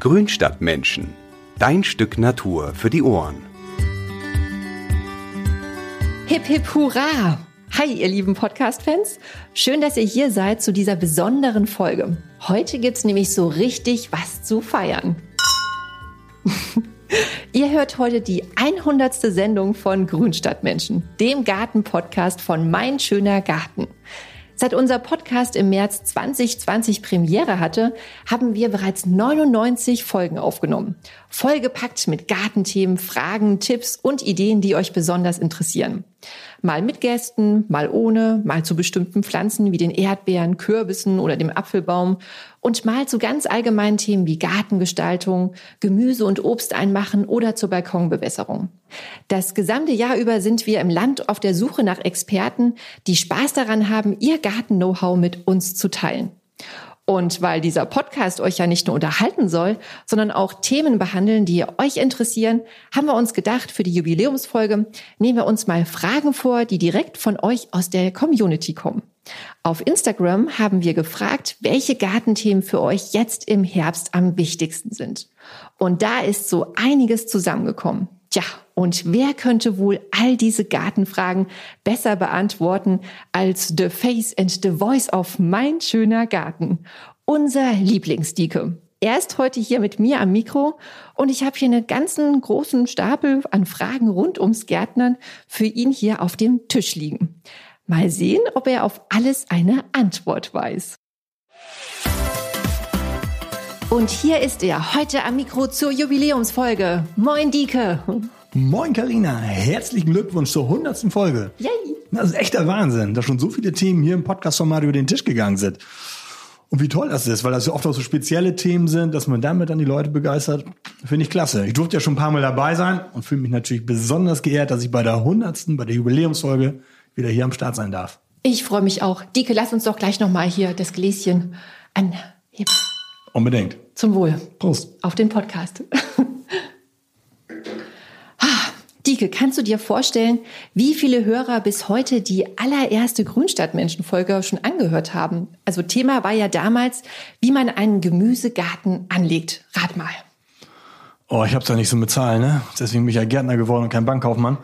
Grünstadtmenschen. Dein Stück Natur für die Ohren. Hip hip hurra! Hi, ihr lieben Podcast-Fans. Schön, dass ihr hier seid zu dieser besonderen Folge. Heute gibt's nämlich so richtig was zu feiern. Ihr hört heute die 100. Sendung von Grünstadtmenschen, dem Garten-Podcast von Mein schöner Garten. Seit unser Podcast im März 2020 Premiere hatte, haben wir bereits 99 Folgen aufgenommen. Vollgepackt mit Gartenthemen, Fragen, Tipps und Ideen, die euch besonders interessieren. Mal mit Gästen, mal ohne, mal zu bestimmten Pflanzen wie den Erdbeeren, Kürbissen oder dem Apfelbaum und mal zu ganz allgemeinen Themen wie Gartengestaltung, Gemüse und Obst einmachen oder zur Balkonbewässerung. Das gesamte Jahr über sind wir im Land auf der Suche nach Experten, die Spaß daran haben, ihr Garten-Know-how mit uns zu teilen. Und weil dieser Podcast euch ja nicht nur unterhalten soll, sondern auch Themen behandeln, die euch interessieren, haben wir uns gedacht, für die Jubiläumsfolge nehmen wir uns mal Fragen vor, die direkt von euch aus der Community kommen. Auf Instagram haben wir gefragt, welche Gartenthemen für euch jetzt im Herbst am wichtigsten sind. Und da ist so einiges zusammengekommen. Tja, und wer könnte wohl all diese Gartenfragen besser beantworten als The Face and the Voice of Mein schöner Garten? Unser Lieblingsdike. Er ist heute hier mit mir am Mikro und ich habe hier einen ganzen großen Stapel an Fragen rund ums Gärtnern für ihn hier auf dem Tisch liegen. Mal sehen, ob er auf alles eine Antwort weiß. Und hier ist er, heute am Mikro zur Jubiläumsfolge. Moin, Dieke. Moin Karina, herzlichen Glückwunsch zur 100. Folge. Yay. Das ist echter Wahnsinn, dass schon so viele Themen hier im Podcast-Format über den Tisch gegangen sind. Und wie toll das ist, weil das ja oft auch so spezielle Themen sind, dass man damit dann die Leute begeistert, finde ich klasse. Ich durfte ja schon ein paar Mal dabei sein und fühle mich natürlich besonders geehrt, dass ich bei der 100., bei der Jubiläumsfolge wieder hier am Start sein darf. Ich freue mich auch. Dieke, lass uns doch gleich nochmal hier das Gläschen anheben. Unbedingt. Zum Wohl. Prost. Auf den Podcast. Dieke, kannst du dir vorstellen, wie viele Hörer bis heute die allererste Grünstadtmenschenfolge schon angehört haben? Also Thema war ja damals, wie man einen Gemüsegarten anlegt. Rat mal. Oh, ich hab's ja nicht so mit Zahlen, ne? Deswegen bin ich ja Gärtner geworden und kein Bankkaufmann.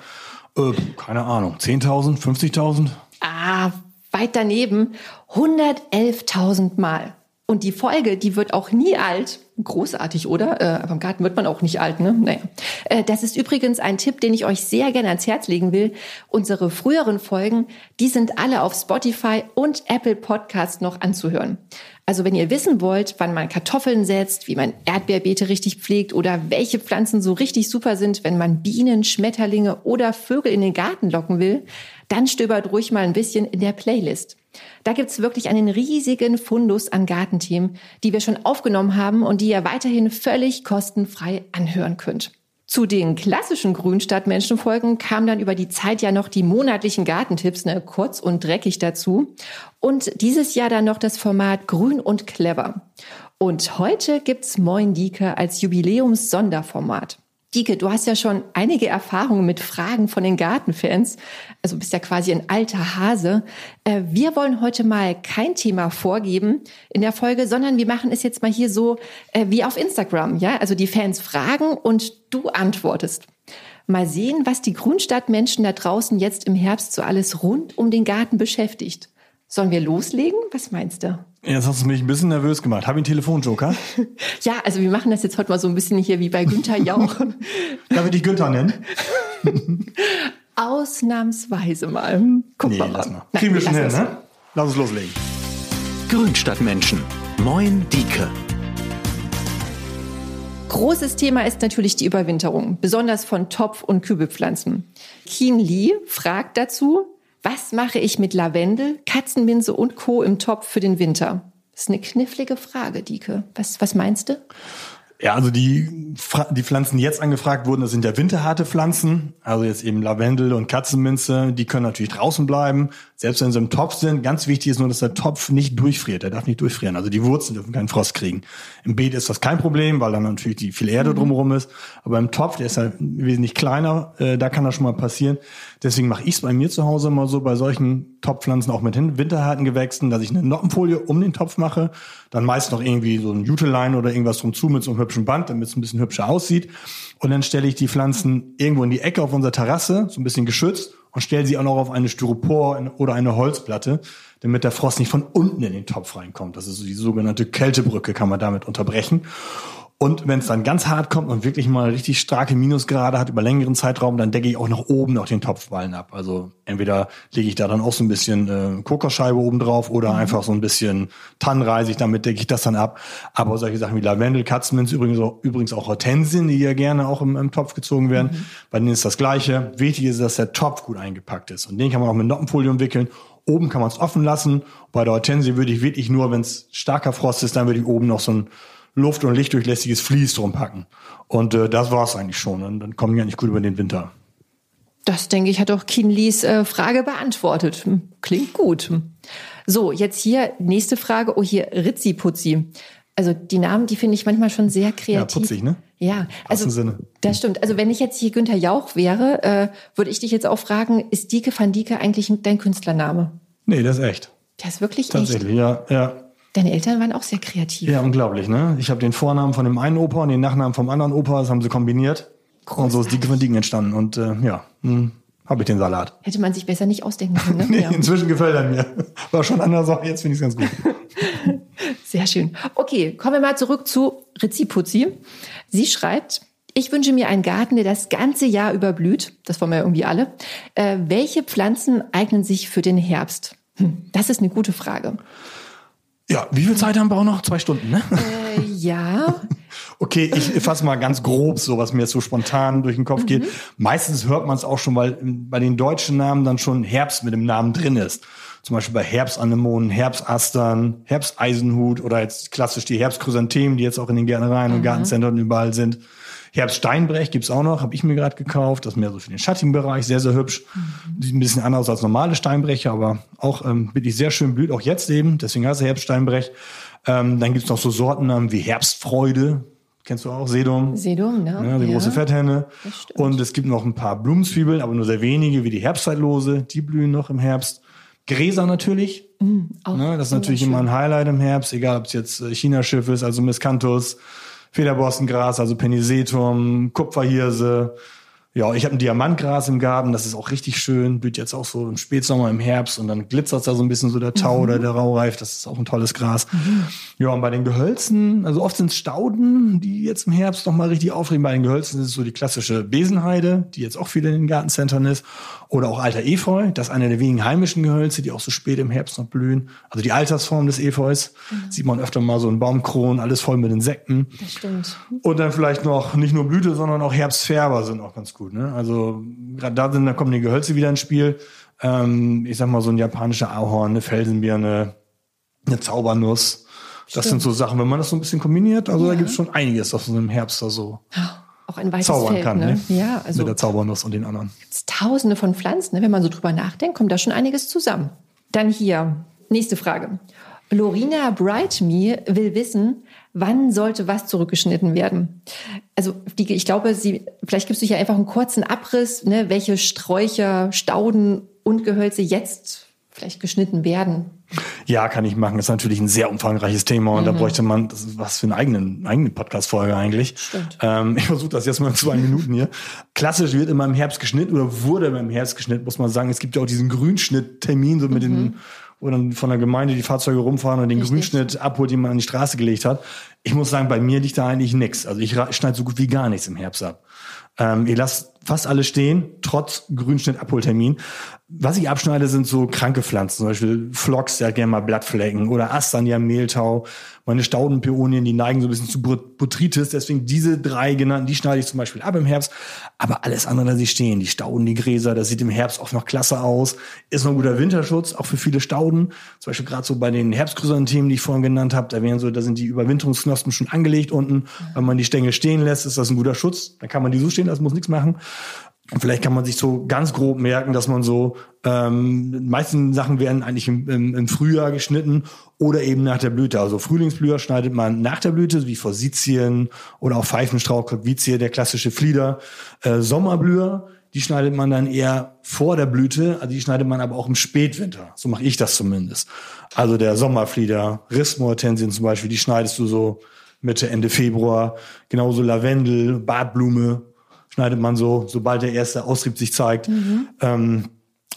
Äh, keine Ahnung. 10.000, 50.000? Ah, weit daneben. 111.000 Mal. Und die Folge, die wird auch nie alt. Großartig, oder? Äh, aber im Garten wird man auch nicht alt, ne? Naja. Äh, das ist übrigens ein Tipp, den ich euch sehr gerne ans Herz legen will. Unsere früheren Folgen, die sind alle auf Spotify und Apple Podcast noch anzuhören. Also wenn ihr wissen wollt, wann man Kartoffeln setzt, wie man Erdbeerbeete richtig pflegt oder welche Pflanzen so richtig super sind, wenn man Bienen, Schmetterlinge oder Vögel in den Garten locken will, dann stöbert ruhig mal ein bisschen in der Playlist. Da gibt's wirklich einen riesigen Fundus an Gartenthemen, die wir schon aufgenommen haben und die ihr weiterhin völlig kostenfrei anhören könnt. Zu den klassischen Grünstadtmenschenfolgen kamen dann über die Zeit ja noch die monatlichen Gartentipps, ne, kurz und dreckig dazu. Und dieses Jahr dann noch das Format Grün und Clever. Und heute gibt's Moin Dieke als Jubiläums-Sonderformat. Dieke, du hast ja schon einige Erfahrungen mit Fragen von den Gartenfans. Also bist ja quasi ein alter Hase. Äh, wir wollen heute mal kein Thema vorgeben in der Folge, sondern wir machen es jetzt mal hier so äh, wie auf Instagram. Ja, also die Fans fragen und du antwortest. Mal sehen, was die Grünstadtmenschen da draußen jetzt im Herbst so alles rund um den Garten beschäftigt. Sollen wir loslegen? Was meinst du? Jetzt hast du mich ein bisschen nervös gemacht. Habe ich einen Telefonjoker? ja, also wir machen das jetzt heute mal so ein bisschen hier wie bei Günther Jauch. Darf ich dich Günther nennen? Ausnahmsweise mal. Guck nee, mal. Lass mal. Kriegen wir schon hin, ne? Lass uns loslegen. Grünstadtmenschen. Moin Dieke. Großes Thema ist natürlich die Überwinterung, besonders von Topf- und Kübelpflanzen. Keen Lee fragt dazu, was mache ich mit Lavendel, Katzenminze und Co. im Topf für den Winter? Das ist eine knifflige Frage, Dieke. Was, was meinst du? Ja, also die, die Pflanzen, die jetzt angefragt wurden, das sind ja winterharte Pflanzen. Also jetzt eben Lavendel und Katzenminze, die können natürlich draußen bleiben. Selbst wenn sie im Topf sind, ganz wichtig ist nur, dass der Topf nicht durchfriert. Der darf nicht durchfrieren. Also die Wurzeln dürfen keinen Frost kriegen. Im Beet ist das kein Problem, weil dann natürlich die viel Erde mhm. drumherum ist. Aber im Topf, der ist ja wesentlich kleiner, äh, da kann das schon mal passieren. Deswegen mache ich es bei mir zu Hause mal so, bei solchen Topfpflanzen auch mit winterharten Gewächsen, dass ich eine Noppenfolie um den Topf mache, dann meist noch irgendwie so ein Juteline oder irgendwas drum zu mit so einem hübschen Band, damit es ein bisschen hübscher aussieht. Und dann stelle ich die Pflanzen irgendwo in die Ecke auf unserer Terrasse, so ein bisschen geschützt und stelle sie auch noch auf eine Styropor oder eine Holzplatte, damit der Frost nicht von unten in den Topf reinkommt. Das ist die sogenannte Kältebrücke, kann man damit unterbrechen. Und wenn es dann ganz hart kommt und wirklich mal richtig starke Minusgrade hat über längeren Zeitraum, dann decke ich auch nach oben noch den Topfballen ab. Also entweder lege ich da dann auch so ein bisschen äh, Kokosscheibe oben drauf oder mhm. einfach so ein bisschen Tannenreisig, damit decke ich das dann ab. Aber solche Sachen wie Lavendel, Katzenminz, übrigens auch, übrigens auch Hortensien, die ja gerne auch im, im Topf gezogen werden. Mhm. Bei denen ist das Gleiche. Wichtig ist, dass der Topf gut eingepackt ist. Und den kann man auch mit Noppenfolie umwickeln. Oben kann man es offen lassen. Bei der Hortensie würde ich wirklich nur, wenn es starker Frost ist, dann würde ich oben noch so ein luft- und lichtdurchlässiges Vlies drum packen. Und äh, das war's eigentlich schon. Und dann kommen die eigentlich gut über den Winter. Das, denke ich, hat auch Kinleys äh, Frage beantwortet. Hm, klingt gut. So, jetzt hier nächste Frage. Oh, hier Ritzi Putzi. Also die Namen, die finde ich manchmal schon sehr kreativ. Ja, putzig, ne? Ja, also Sinne. das stimmt. Also wenn ich jetzt hier Günther Jauch wäre, äh, würde ich dich jetzt auch fragen, ist Dieke van Dieke eigentlich dein Künstlername? Nee, das ist echt. Das ist wirklich Tatsächlich, echt? Tatsächlich, ja, ja. Deine Eltern waren auch sehr kreativ. Ja, unglaublich, ne? Ich habe den Vornamen von dem einen Opa und den Nachnamen vom anderen Opa, das haben sie kombiniert. Großartig. Und so ist Dieke von Dieken entstanden. Und äh, ja, hm, habe ich den Salat. Hätte man sich besser nicht ausdenken können, ne? nee, ja. inzwischen gefällt er mir. War schon anders, aber jetzt finde ich es ganz gut. Sehr schön. Okay, kommen wir mal zurück zu Rizzi Sie schreibt, ich wünsche mir einen Garten, der das ganze Jahr über blüht. Das wollen wir irgendwie alle. Äh, welche Pflanzen eignen sich für den Herbst? Hm, das ist eine gute Frage. Ja, wie viel Zeit haben wir auch noch? Zwei Stunden, ne? Äh, ja. okay, ich fasse mal ganz grob so, was mir jetzt so spontan durch den Kopf mhm. geht. Meistens hört man es auch schon, weil bei den deutschen Namen dann schon Herbst mit dem Namen drin ist. Zum Beispiel bei Herbstanemonen, Herbstastern, Herbsteisenhut oder jetzt klassisch die Herbstchrysanthemen, die jetzt auch in den Gärtnereien mhm. und Gartenzentren überall sind. Herbststeinbrech gibt's auch noch, habe ich mir gerade gekauft. Das ist mehr so für den schattigen Bereich, sehr, sehr hübsch. Mhm. Sieht ein bisschen anders als normale Steinbrecher, aber auch ähm, wirklich sehr schön blüht, auch jetzt eben. Deswegen heißt er Herbststeinbrech. Ähm, dann gibt's noch so Sorten wie Herbstfreude. Kennst du auch? Sedum. Sedum, ne? Ja, die ja. große Fetthenne. Und es gibt noch ein paar Blumenzwiebeln, aber nur sehr wenige, wie die Herbstzeitlose. Die blühen noch im Herbst. Gräser natürlich. Mm, ne, das ist natürlich immer ein Highlight im Herbst, egal ob es jetzt äh, Chinaschiff ist, also Miscanthus, Federborstengras, also Penisetum, Kupferhirse, ja, ich habe ein Diamantgras im Garten, das ist auch richtig schön, blüht jetzt auch so im Spätsommer, im Herbst und dann glitzert da so ein bisschen so der Tau mhm. oder der Raureif, das ist auch ein tolles Gras. Mhm. Ja, und bei den Gehölzen, also oft sind es Stauden, die jetzt im Herbst noch mal richtig aufregen. Bei den Gehölzen ist es so die klassische Besenheide, die jetzt auch viel in den Gartencentern ist. Oder auch alter Efeu, das ist eine der wenigen heimischen Gehölze, die auch so spät im Herbst noch blühen. Also die Altersform des Efeus mhm. sieht man öfter mal so in Baumkronen, alles voll mit Insekten. Das stimmt. Und dann vielleicht noch nicht nur Blüte, sondern auch Herbstfärber sind auch ganz gut. Ne? Also gerade da sind, da kommen die Gehölze wieder ins Spiel. Ähm, ich sag mal so ein japanischer Ahorn, eine Felsenbirne, eine Zaubernuss. Das Stimmt. sind so Sachen, wenn man das so ein bisschen kombiniert, also ja. da gibt's schon einiges, was so im Herbst da so auch ein weites zaubern Feld, kann, ne? ne? Ja, also mit der Zaubernuss und den anderen. Gibt's Tausende von Pflanzen, ne? wenn man so drüber nachdenkt, kommt da schon einiges zusammen. Dann hier nächste Frage. Lorina Brightme will wissen, wann sollte was zurückgeschnitten werden? Also die, ich glaube, sie, vielleicht gibst du hier einfach einen kurzen Abriss, ne, welche Sträucher, Stauden und Gehölze jetzt vielleicht geschnitten werden. Ja, kann ich machen. Das ist natürlich ein sehr umfangreiches Thema und mhm. da bräuchte man das was für eine eigene, eigene Podcast-Folge eigentlich. Stimmt. Ähm, ich versuche das jetzt mal in zwei Minuten hier. Klassisch wird immer im Herbst geschnitten oder wurde immer im Herbst geschnitten, muss man sagen. Es gibt ja auch diesen Grünschnitttermin, so mit mhm. den wo dann von der Gemeinde die Fahrzeuge rumfahren und den Richtig. Grünschnitt abholt, den man an die Straße gelegt hat. Ich muss sagen, bei mir liegt da eigentlich nichts. Also ich schneide so gut wie gar nichts im Herbst ab. Ähm, ihr lasst fast alle stehen, trotz Grünschnitt-Abholtermin. Was ich abschneide, sind so kranke Pflanzen, zum Beispiel Phlox, der hat gerne mal Blattflecken, oder haben Mehltau. Meine Staudenpeonien, die neigen so ein bisschen zu Botrytis, deswegen diese drei genannten, die schneide ich zum Beispiel ab im Herbst. Aber alles andere, da sie stehen, die Stauden, die Gräser, das sieht im Herbst oft noch klasse aus. Ist noch ein guter Winterschutz, auch für viele Stauden. Zum Beispiel gerade so bei den Herbstchrysanthemen, die ich vorhin genannt habe, da wären so, da sind die Überwinterungsknospen schon angelegt unten. Wenn man die Stängel stehen lässt, ist das ein guter Schutz. Dann kann man die so stehen, das muss nichts machen. Vielleicht kann man sich so ganz grob merken, dass man so, ähm, die meisten Sachen werden eigentlich im, im, im Frühjahr geschnitten oder eben nach der Blüte. Also Frühlingsblüher schneidet man nach der Blüte, wie Forsythien oder auch Pfeifenstrauch, Cockvizie, der klassische Flieder. Äh, Sommerblüher, die schneidet man dann eher vor der Blüte, also die schneidet man aber auch im Spätwinter. So mache ich das zumindest. Also der Sommerflieder, Rissmoortensien zum Beispiel, die schneidest du so Mitte, Ende Februar. Genauso Lavendel, Bartblume schneidet man so, sobald der erste Austrieb sich zeigt. Mhm. Ähm,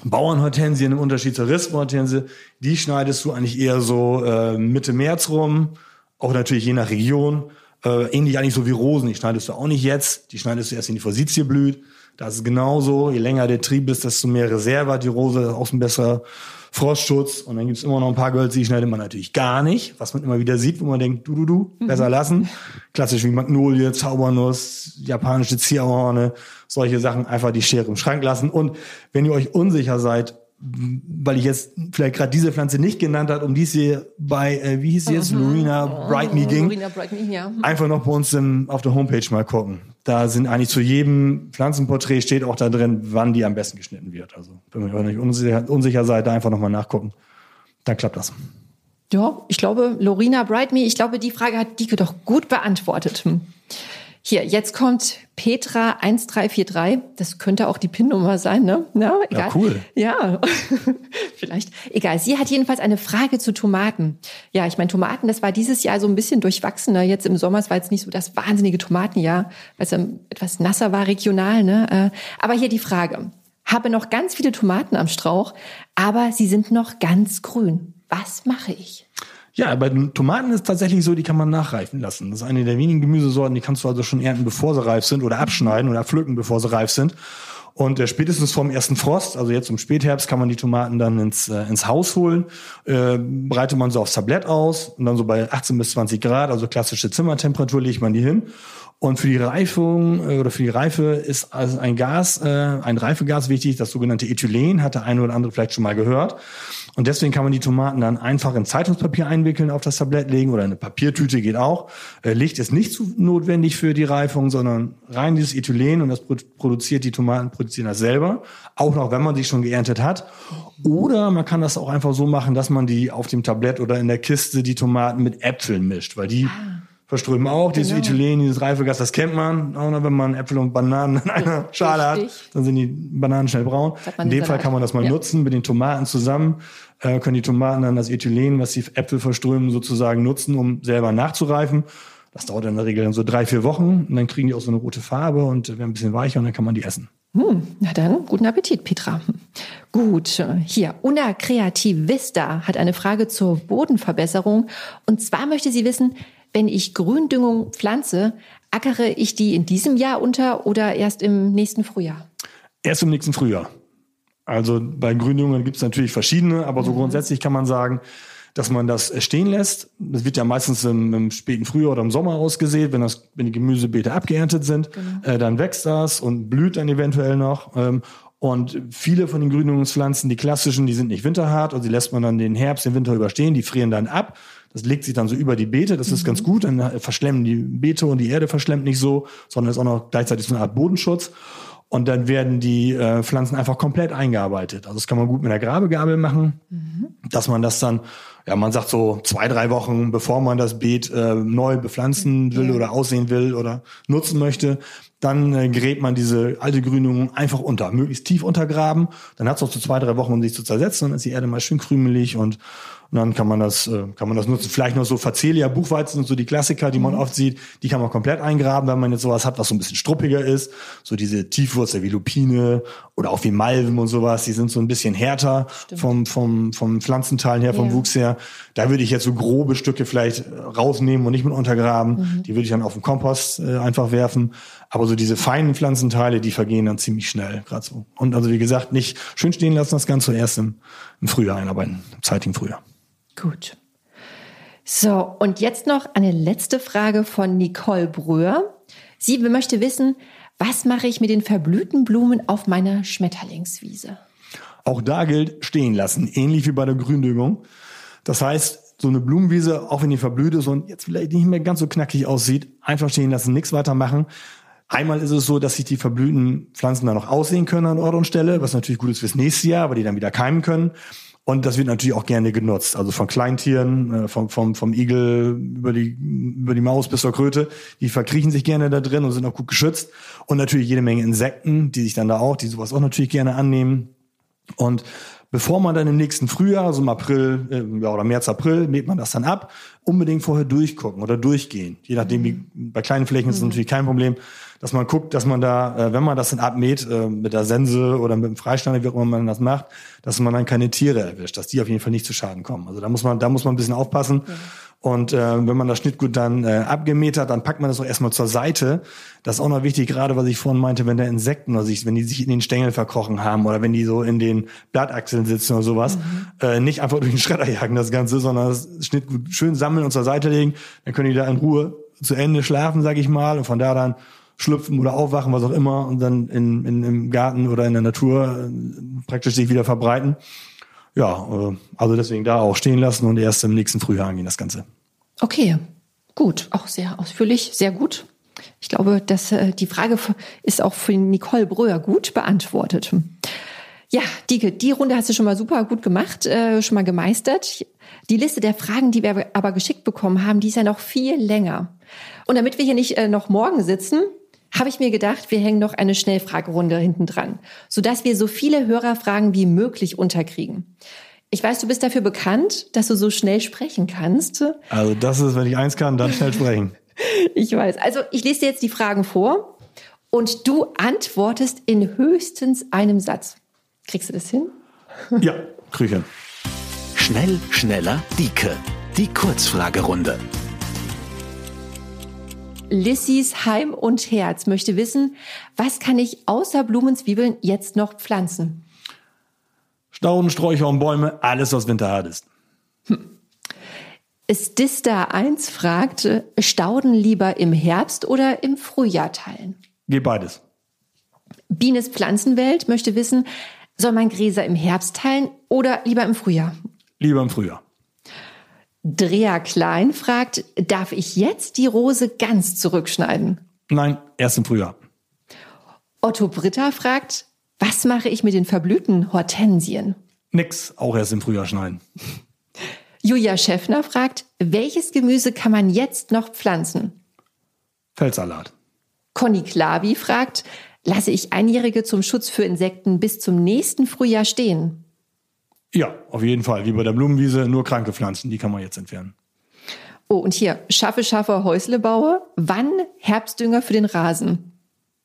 Bauernhortensien im Unterschied zur Rispenhortensie, die schneidest du eigentlich eher so äh, Mitte März rum, auch natürlich je nach Region. Äh, ähnlich eigentlich so wie Rosen, die schneidest du auch nicht jetzt, die schneidest du erst, wenn die Forsythie blüht. Das ist genauso, je länger der Trieb ist, desto mehr Reserve hat die Rose, auch ein besserer Frostschutz. Und dann gibt's immer noch ein paar Girls, die schneidet man natürlich gar nicht, was man immer wieder sieht, wo man denkt, du, du, du, besser mhm. lassen. Klassisch wie Magnolie, Zaubernuss, japanische Zierhorne, solche Sachen einfach die Schere im Schrank lassen. Und wenn ihr euch unsicher seid, weil ich jetzt vielleicht gerade diese Pflanze nicht genannt hat, um die es hier bei, äh, wie hieß sie jetzt, mhm. Lorena Bright Me ging, Lorena Bright Me, ja. einfach noch bei uns im, auf der Homepage mal gucken. Da sind eigentlich zu jedem Pflanzenporträt steht auch da drin, wann die am besten geschnitten wird. Also wenn ihr euch unsicher, unsicher seid, da einfach nochmal nachgucken. Dann klappt das. Ja, ich glaube, Lorena Bright Me, ich glaube, die Frage hat Dike doch gut beantwortet. Hm. Hier, jetzt kommt Petra 1343. Das könnte auch die PIN-Nummer sein, ne? Na, egal. Ja, cool. Ja, vielleicht. Egal. Sie hat jedenfalls eine Frage zu Tomaten. Ja, ich meine, Tomaten, das war dieses Jahr so ein bisschen durchwachsener. Jetzt im Sommer war jetzt nicht so das wahnsinnige Tomatenjahr, weil es etwas nasser war regional, ne? Äh, aber hier die Frage. Habe noch ganz viele Tomaten am Strauch, aber sie sind noch ganz grün. Was mache ich? Ja, bei den Tomaten ist tatsächlich so, die kann man nachreifen lassen. Das ist eine der wenigen Gemüsesorten, die kannst du also schon ernten, bevor sie reif sind oder abschneiden oder pflücken, bevor sie reif sind. Und äh, spätestens vom ersten Frost, also jetzt im Spätherbst, kann man die Tomaten dann ins, äh, ins Haus holen, äh, breitet man so aufs Tablett aus und dann so bei 18 bis 20 Grad, also klassische Zimmertemperatur, legt man die hin und für die Reifung äh, oder für die Reife ist also ein Gas, äh, ein Reifegas wichtig, das sogenannte Ethylen, hat der eine oder andere vielleicht schon mal gehört. Und deswegen kann man die Tomaten dann einfach in Zeitungspapier einwickeln, auf das Tablett legen oder eine Papiertüte geht auch. Äh, Licht ist nicht so notwendig für die Reifung, sondern rein dieses Ethylen und das produziert die Tomaten, produzieren das selber. Auch noch, wenn man sie schon geerntet hat. Oder man kann das auch einfach so machen, dass man die auf dem Tablett oder in der Kiste die Tomaten mit Äpfeln mischt, weil die ah verströmen auch. Dieses genau. Ethylen, dieses Reifegas, das kennt man. Auch noch, wenn man Äpfel und Bananen in einer Schale hat, dann sind die Bananen schnell braun. In dem Fall kann man das mal ja. nutzen mit den Tomaten zusammen. Äh, können die Tomaten dann das Ethylen, was die Äpfel verströmen, sozusagen nutzen, um selber nachzureifen. Das dauert in der Regel dann so drei, vier Wochen und dann kriegen die auch so eine rote Farbe und werden ein bisschen weicher und dann kann man die essen. Hm, na dann, guten Appetit, Petra. Gut, hier, Una Creativista hat eine Frage zur Bodenverbesserung. Und zwar möchte sie wissen, wenn ich Gründüngung pflanze, ackere ich die in diesem Jahr unter oder erst im nächsten Frühjahr? Erst im nächsten Frühjahr. Also bei Gründüngen gibt es natürlich verschiedene, aber so mhm. grundsätzlich kann man sagen, dass man das stehen lässt. Das wird ja meistens im, im, späten Frühjahr oder im Sommer ausgesät, wenn das, wenn die Gemüsebeete abgeerntet sind, genau. äh, dann wächst das und blüht dann eventuell noch. Ähm, und viele von den Gründungspflanzen, die klassischen, die sind nicht winterhart, also die lässt man dann den Herbst, den Winter überstehen, die frieren dann ab. Das legt sich dann so über die Beete, das ist mhm. ganz gut, dann verschlemmen die Beete und die Erde verschlemmt nicht so, sondern ist auch noch gleichzeitig so eine Art Bodenschutz. Und dann werden die äh, Pflanzen einfach komplett eingearbeitet. Also das kann man gut mit der Grabegabel machen, mhm. dass man das dann, ja, man sagt so zwei, drei Wochen, bevor man das Beet äh, neu bepflanzen will oder aussehen will oder nutzen möchte, dann äh, gräbt man diese alte Grünung einfach unter, möglichst tief untergraben. Dann hat es auch so zwei, drei Wochen, um sich zu zersetzen. Dann ist die Erde mal schön krümelig und und dann kann man das, äh, kann man das nutzen. Vielleicht noch so Facelia, Buchweizen und so die Klassiker, die man mhm. oft sieht, die kann man komplett eingraben, wenn man jetzt sowas hat, was so ein bisschen struppiger ist. So diese Tiefwurzel wie Lupine oder auch wie Malven und sowas, die sind so ein bisschen härter vom, vom, vom Pflanzenteilen her, vom ja. Wuchs her. Da würde ich jetzt so grobe Stücke vielleicht rausnehmen und nicht mit untergraben. Mhm. Die würde ich dann auf den Kompost äh, einfach werfen. Aber so diese feinen Pflanzenteile, die vergehen dann ziemlich schnell, gerade so. Und also wie gesagt, nicht schön stehen lassen, das Ganze erst im, im Frühjahr einarbeiten, im zeitigen Frühjahr. Gut. So, und jetzt noch eine letzte Frage von Nicole Bröhr. Sie möchte wissen, was mache ich mit den verblühten Blumen auf meiner Schmetterlingswiese? Auch da gilt stehen lassen, ähnlich wie bei der Gründüngung. Das heißt, so eine Blumenwiese, auch wenn die verblüht ist und jetzt vielleicht nicht mehr ganz so knackig aussieht, einfach stehen lassen, nichts weiter machen. Einmal ist es so, dass sich die verblühten Pflanzen dann noch aussehen können an Ort und Stelle, was natürlich gut ist fürs nächste Jahr, weil die dann wieder keimen können. Und das wird natürlich auch gerne genutzt. Also von Kleintieren, äh, vom, vom, vom Igel über die, über die Maus bis zur Kröte. Die verkriechen sich gerne da drin und sind auch gut geschützt. Und natürlich jede Menge Insekten, die sich dann da auch, die sowas auch natürlich gerne annehmen. Und bevor man dann im nächsten Frühjahr, also im April äh, ja, oder März, April, mäht man das dann ab, unbedingt vorher durchgucken oder durchgehen. Je nachdem, wie bei kleinen Flächen ist es natürlich kein Problem, dass man guckt, dass man da, äh, wenn man das dann abmäht, äh, mit der Sense oder mit dem Freistand, wie auch immer man das macht, dass man dann keine Tiere erwischt, dass die auf jeden Fall nicht zu Schaden kommen. Also da muss man, da muss man ein bisschen aufpassen. Ja. Und äh, wenn man das Schnittgut dann äh, abgemäht hat, dann packt man das auch erstmal zur Seite. Das ist auch noch wichtig, gerade was ich vorhin meinte, wenn da Insekten oder sich, wenn die sich in den Stängel verkrochen haben oder wenn die so in den Blattachseln sitzen oder sowas, mhm. äh, nicht einfach durch den Schredder jagen das Ganze, sondern das Schnittgut schön sammeln und zur Seite legen. Dann können die da in Ruhe zu Ende schlafen, sag ich mal, und von da dann schlüpfen oder aufwachen, was auch immer, und dann in, in, im Garten oder in der Natur äh, praktisch sich wieder verbreiten ja, äh, also deswegen da auch stehen lassen und erst im nächsten Frühjahr angehen das Ganze. Okay, gut, auch sehr ausführlich, sehr gut. Ich glaube, dass äh, die Frage ist auch für Nicole Bröer gut beantwortet. Ja, Dieke, die Runde hast du schon mal super gut gemacht, äh, schon mal gemeistert. Die Liste der Fragen, die wir aber geschickt bekommen haben, die ist ja noch viel länger. Und damit wir hier nicht noch morgen sitzen, habe ich mir gedacht, wir hängen noch eine Schnellfragerunde hinten dran, sodass wir so viele Hörerfragen wie möglich unterkriegen. Ich weiß, du bist dafür bekannt, dass du so schnell sprechen kannst. Also das ist, wenn ich eins kann, dann schnell sprechen. ich weiß. Also ich lese dir jetzt die Fragen vor und du antwortest in höchstens einem Satz. Kriegst du das hin? Ja, krieg ich hin. Schnell, schneller, Dieke. Die Kurzfragerunde. Lissys Heim und Herz möchte wissen, was kann ich außer Blumenzwiebeln jetzt noch pflanzen? Stauden, Sträucher und Bäume, alles, was winterhart ist. Hm. Stista 1 fragt, Stauden lieber im Herbst oder im Frühjahr teilen? Geht beides. Bienes Pflanzenwelt möchte wissen, soll man Gräser im Herbst teilen oder lieber im Frühjahr? Lieber im Frühjahr. Drea Klein fragt, darf ich jetzt die Rose ganz zurückschneiden? Nein, erst im Frühjahr. Otto Britta fragt, was mache ich mit den verblühten Hortensien? Nix, auch erst im Frühjahr schneiden. Julia Schäffner fragt, welches Gemüse kann man jetzt noch pflanzen? Feldsalat. Conny Klavi fragt, lasse ich Einjährige zum Schutz für Insekten bis zum nächsten Frühjahr stehen? Ja, auf jeden Fall. Wie bei der Blumenwiese, nur kranke Pflanzen, die kann man jetzt entfernen. Oh, und hier, schaffe, schaffe, Häusle baue. Wann Herbstdünger für den Rasen?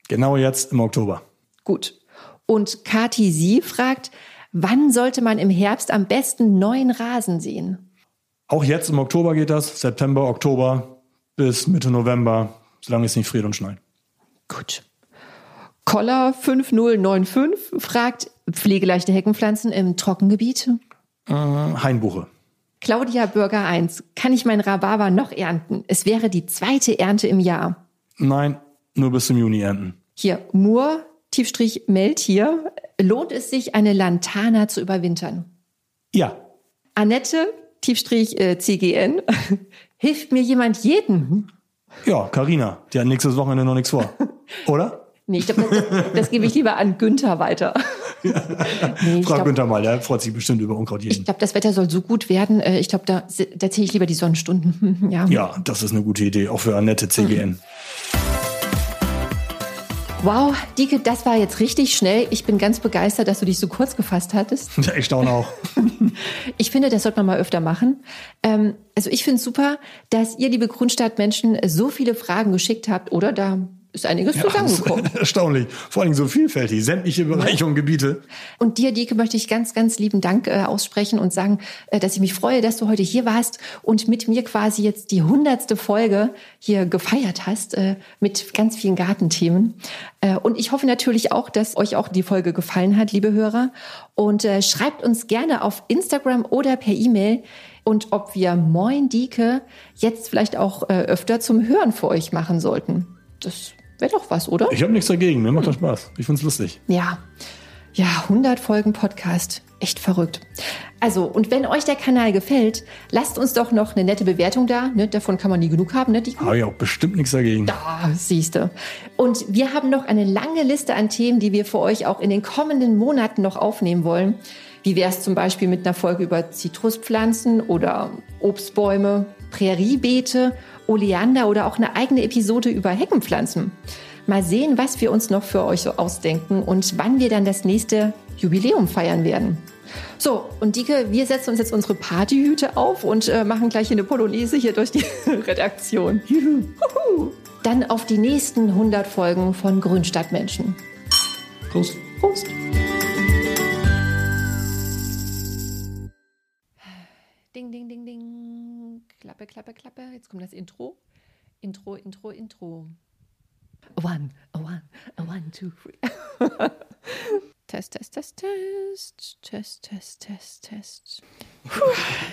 Genau jetzt im Oktober. Gut. Und Kati Sie fragt, wann sollte man im Herbst am besten neuen Rasen sehen? Auch jetzt im Oktober geht das, September, Oktober bis Mitte November, solange es nicht friert und schneit. Gut. Koller 5095 fragt, pflegeleichte Heckenpflanzen im Trockengebiet? Äh, Hainbuche. Claudia Bürger 1, kann ich mein Rhabarber noch ernten? Es wäre die zweite Ernte im Jahr. Nein, nur bis zum Juni ernten. Hier, Moor, Tiefstrich Meltier, lohnt es sich, eine Lantana zu überwintern? Ja. Annette, Tiefstrich äh, CGN, hilft mir jemand jeden? Ja, Karina, die hat nächstes Wochenende noch nichts vor. Oder? Nee, ich glaube, das, das gebe ich lieber an Günther weiter. nee, Frag glaub, Günther mal, der freut sich bestimmt über Unkraut jeden. Ich glaube, das Wetter soll so gut werden. Äh, ich glaube, da, da zähle ich lieber die Sonnenstunden. ja. ja, das ist eine gute Idee, auch für Annette CGN. Mhm. Wow, Dike, das war jetzt richtig schnell. Ich bin ganz begeistert, dass du dich so kurz gefasst hattest. Ja, ich staune auch. ich finde, das sollte man mal öfter machen. Ähm, also ich finde es super, dass ihr, liebe Grundstadtmenschen, so viele Fragen geschickt habt, oder? Da ist einiges ja, zusammengekommen. Erstaunlich. Vor allem so vielfältig, sämtliche Bereiche und Gebiete. Und dir, Dieke, möchte ich ganz, ganz lieben Dank äh, aussprechen und sagen, äh, dass ich mich freue, dass du heute hier warst und mit mir quasi jetzt die hundertste Folge hier gefeiert hast äh, mit ganz vielen Gartenthemen. Äh, und ich hoffe natürlich auch, dass euch auch die Folge gefallen hat, liebe Hörer. Und äh, schreibt uns gerne auf Instagram oder per E-Mail und ob wir Moin Dieke jetzt vielleicht auch äh, öfter zum Hören für euch machen sollten. Das Wäre doch was, oder? Ich habe nichts dagegen. Mir macht das Spaß. Ich find's lustig. Ja. Ja, 100 Folgen Podcast. Echt verrückt. Also, und wenn euch der Kanal gefällt, lasst uns doch noch eine nette Bewertung da. Ne? Davon kann man nie genug haben, ne? Habe ich auch bestimmt nichts dagegen. Da, siehste. Und wir haben noch eine lange Liste an Themen, die wir für euch auch in den kommenden Monaten noch aufnehmen wollen. Wie wäre es zum Beispiel mit einer Folge über Zitruspflanzen oder Obstbäume, Präriebeete Oleander oder auch eine eigene Episode über Heckenpflanzen. Mal sehen, was wir uns noch für euch so ausdenken und wann wir dann das nächste Jubiläum feiern werden. So, und Dike, wir setzen uns jetzt unsere Partyhüte auf und äh, machen gleich eine Polonaise hier durch die Redaktion. Juhu. Dann auf die nächsten 100 Folgen von Grünstadtmenschen. Prost. Prost. Ding, ding, ding, ding. Klappe, klappe, klappe. Jetzt kommt das Intro. Intro, Intro, Intro. One, one, one, two, three. test, test, test, test. Test, test, test, test. Puh,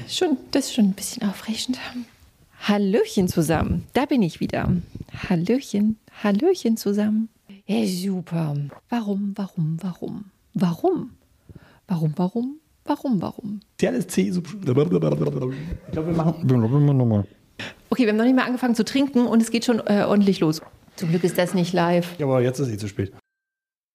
schon, das ist schon ein bisschen aufregend. Hallöchen zusammen. Da bin ich wieder. Hallöchen, Hallöchen zusammen. Ja, super. Warum, warum, warum? Warum? Warum, warum? Warum, warum? TLSC. Ich glaube, wir machen nochmal. Okay, wir haben noch nicht mal angefangen zu trinken und es geht schon äh, ordentlich los. Zum Glück ist das nicht live. Ja, aber jetzt ist eh zu spät.